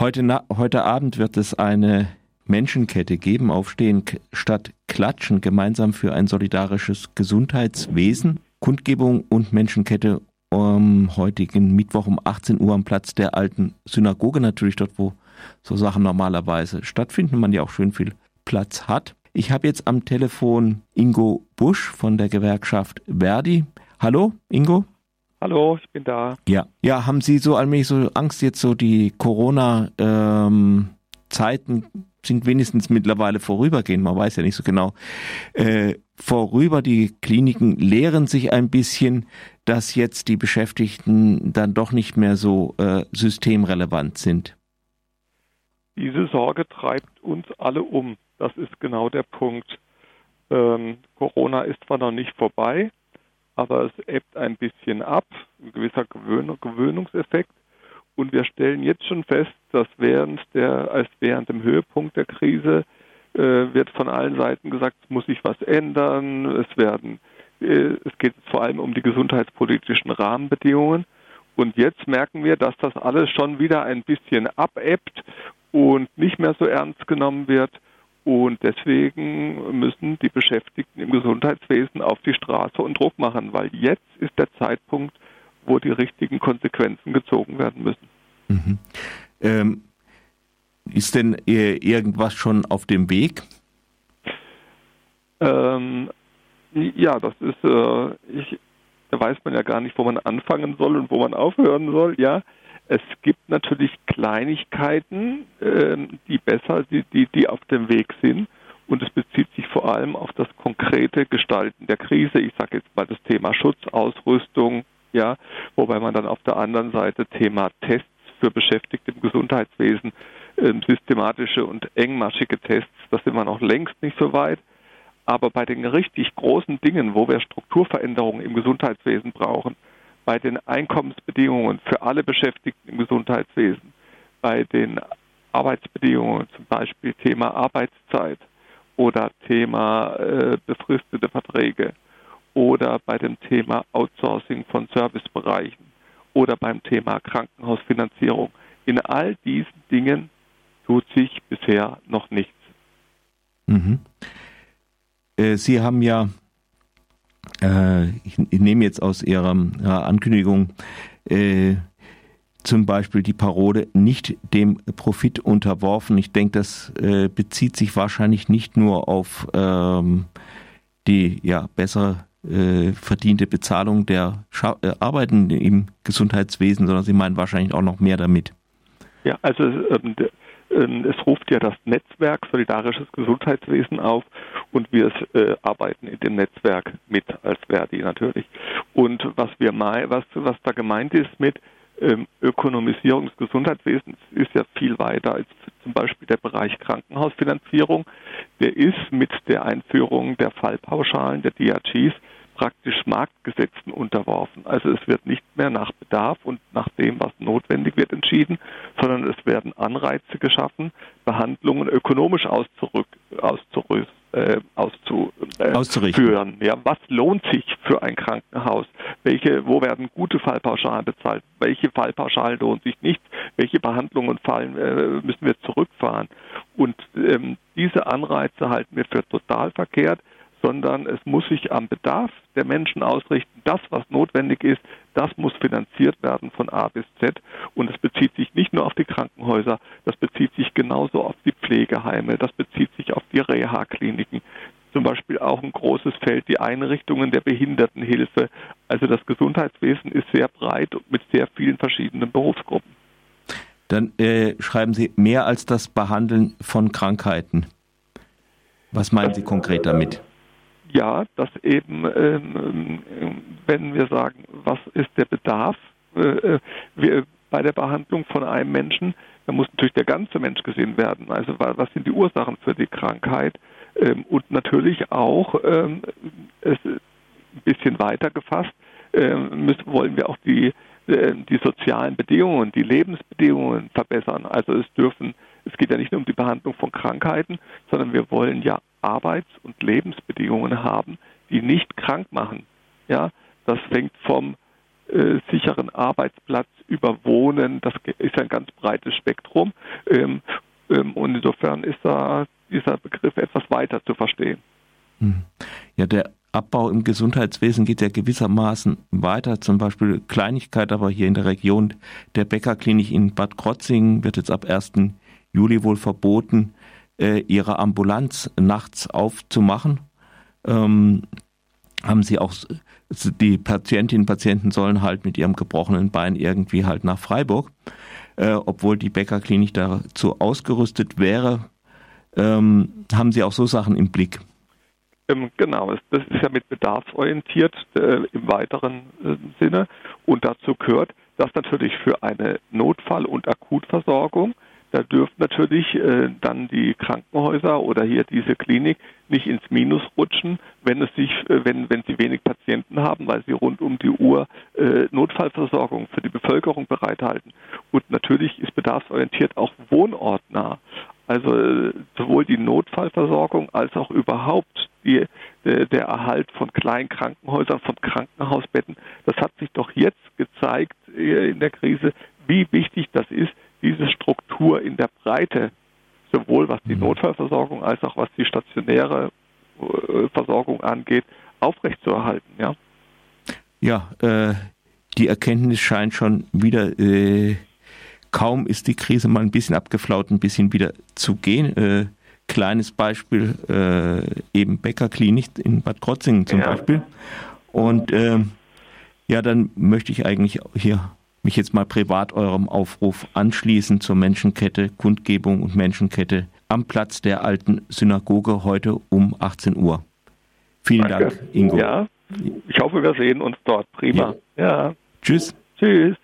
Heute, na, heute Abend wird es eine Menschenkette geben, Aufstehen statt Klatschen, gemeinsam für ein solidarisches Gesundheitswesen. Kundgebung und Menschenkette am heutigen Mittwoch um 18 Uhr am Platz der alten Synagoge, natürlich dort, wo so Sachen normalerweise stattfinden, man ja auch schön viel Platz hat. Ich habe jetzt am Telefon Ingo Busch von der Gewerkschaft Verdi. Hallo, Ingo? Hallo, ich bin da. Ja, ja, haben Sie so allmählich so Angst jetzt so die Corona-Zeiten ähm, sind wenigstens mittlerweile vorübergehend, man weiß ja nicht so genau, äh, vorüber. Die Kliniken lehren sich ein bisschen, dass jetzt die Beschäftigten dann doch nicht mehr so äh, systemrelevant sind. Diese Sorge treibt uns alle um. Das ist genau der Punkt. Ähm, Corona ist zwar noch nicht vorbei, aber es ebbt ein bisschen ab, ein gewisser Gewöhn Gewöhnungseffekt. Und wir stellen jetzt schon fest, dass während der, als während dem Höhepunkt der Krise äh, wird von allen Seiten gesagt, es muss sich was ändern, es werden, äh, es geht vor allem um die gesundheitspolitischen Rahmenbedingungen. Und jetzt merken wir, dass das alles schon wieder ein bisschen abebbt und nicht mehr so ernst genommen wird. Und deswegen müssen die Beschäftigten im Gesundheitswesen auf die Straße und Druck machen, weil jetzt ist der Zeitpunkt, wo die richtigen Konsequenzen gezogen werden müssen. Mhm. Ähm, ist denn irgendwas schon auf dem Weg? Ähm, ja, das ist, äh, ich, da weiß man ja gar nicht, wo man anfangen soll und wo man aufhören soll. Ja, es gibt natürlich Kleinigkeiten, äh, die besser, die, die, die auf dem Weg sind. Und es bezieht sich vor allem auf das konkrete Gestalten der Krise. Ich sage jetzt mal das Thema Schutzausrüstung, ja, wobei man dann auf der anderen Seite Thema Tests für Beschäftigte im Gesundheitswesen, äh, systematische und engmaschige Tests, da sind wir noch längst nicht so weit. Aber bei den richtig großen Dingen, wo wir Strukturveränderungen im Gesundheitswesen brauchen, bei den Einkommensbedingungen für alle Beschäftigten im Gesundheitswesen, bei den Arbeitsbedingungen, zum Beispiel Thema Arbeitszeit oder Thema äh, befristete Verträge oder bei dem Thema Outsourcing von Servicebereichen oder beim Thema Krankenhausfinanzierung. In all diesen Dingen tut sich bisher noch nichts. Mhm. Äh, Sie haben ja, äh, ich, ich, nehme jetzt aus Ihrer, Ihrer Ankündigung, äh, zum Beispiel die Parole nicht dem Profit unterworfen. Ich denke, das äh, bezieht sich wahrscheinlich nicht nur auf ähm, die ja bessere äh, verdiente Bezahlung der Scha äh, Arbeitenden im Gesundheitswesen, sondern Sie meinen wahrscheinlich auch noch mehr damit. Ja, also ähm, es ruft ja das Netzwerk Solidarisches Gesundheitswesen auf und wir äh, arbeiten in dem Netzwerk mit als Verdi natürlich. Und was wir mal, was, was da gemeint ist mit ähm, Ökonomisierung des Gesundheitswesens ist ja viel weiter als zum Beispiel der Bereich Krankenhausfinanzierung. Der ist mit der Einführung der Fallpauschalen, der DRGs, praktisch Marktgesetzen unterworfen. Also es wird nicht mehr nach Bedarf und nach dem, was notwendig wird, entschieden, sondern es werden Anreize geschaffen, Behandlungen ökonomisch auszurück, auszurüsten äh, auszu, äh, auszuführen. Ja, was lohnt sich für ein Krankenhaus? Welche, wo werden gute Fallpauschalen bezahlt? Welche Fallpauschalen lohnen sich nicht? Welche Behandlungen fallen, äh, müssen wir zurückfahren? Und ähm, diese Anreize halten wir für total verkehrt sondern es muss sich am Bedarf der Menschen ausrichten. Das, was notwendig ist, das muss finanziert werden von A bis Z. Und es bezieht sich nicht nur auf die Krankenhäuser, das bezieht sich genauso auf die Pflegeheime, das bezieht sich auf die Reha-Kliniken. Zum Beispiel auch ein großes Feld, die Einrichtungen der Behindertenhilfe. Also das Gesundheitswesen ist sehr breit und mit sehr vielen verschiedenen Berufsgruppen. Dann äh, schreiben Sie mehr als das Behandeln von Krankheiten. Was meinen Sie konkret damit? Ja, dass eben, ähm, wenn wir sagen, was ist der Bedarf äh, äh, wir, bei der Behandlung von einem Menschen, dann muss natürlich der ganze Mensch gesehen werden. Also was sind die Ursachen für die Krankheit? Ähm, und natürlich auch, ähm, es ein bisschen weiter gefasst, ähm, müssen, wollen wir auch die, äh, die sozialen Bedingungen, die Lebensbedingungen verbessern. Also es dürfen, es geht ja nicht nur um die Behandlung von Krankheiten, sondern wir wollen ja Arbeits- und Lebensbedingungen haben, die nicht krank machen. Ja, das fängt vom äh, sicheren Arbeitsplatz über Wohnen. Das ist ein ganz breites Spektrum. Ähm, ähm, und insofern ist da dieser Begriff etwas weiter zu verstehen. Hm. Ja, der Abbau im Gesundheitswesen geht ja gewissermaßen weiter. Zum Beispiel Kleinigkeit, aber hier in der Region der Bäckerklinik in Bad Krotzingen wird jetzt ab 1. Juli wohl verboten, äh, ihre Ambulanz nachts aufzumachen. Ähm, haben sie auch, die Patientinnen und Patienten sollen halt mit ihrem gebrochenen Bein irgendwie halt nach Freiburg, äh, obwohl die Bäckerklinik dazu ausgerüstet wäre, ähm, haben sie auch so Sachen im Blick. Ähm, genau, das ist ja mit bedarfsorientiert äh, im weiteren äh, Sinne und dazu gehört, dass natürlich für eine Notfall- und Akutversorgung da dürfen natürlich äh, dann die Krankenhäuser oder hier diese Klinik nicht ins Minus rutschen, wenn es sich, äh, wenn, wenn sie wenig Patienten haben, weil sie rund um die Uhr äh, Notfallversorgung für die Bevölkerung bereithalten. Und natürlich ist bedarfsorientiert auch wohnortnah. Also äh, sowohl die Notfallversorgung als auch überhaupt die, der, der Erhalt von kleinen Krankenhäusern, von Krankenhausbetten. Das hat sich doch jetzt gezeigt äh, in der Krise, wie wichtig das ist, Struktur in der Breite, sowohl was die mhm. Notfallversorgung als auch was die stationäre äh, Versorgung angeht, aufrechtzuerhalten. Ja, ja äh, die Erkenntnis scheint schon wieder, äh, kaum ist die Krise mal ein bisschen abgeflaut, ein bisschen wieder zu gehen. Äh, kleines Beispiel, äh, eben Bäckerklinik in Bad Krotzingen zum ja. Beispiel. Und ähm, ja, dann möchte ich eigentlich hier mich jetzt mal privat eurem Aufruf anschließen zur Menschenkette, Kundgebung und Menschenkette am Platz der alten Synagoge heute um 18 Uhr. Vielen Danke. Dank, Ingo. Ja, ich hoffe, wir sehen uns dort. Prima. Ja. ja. Tschüss. Tschüss.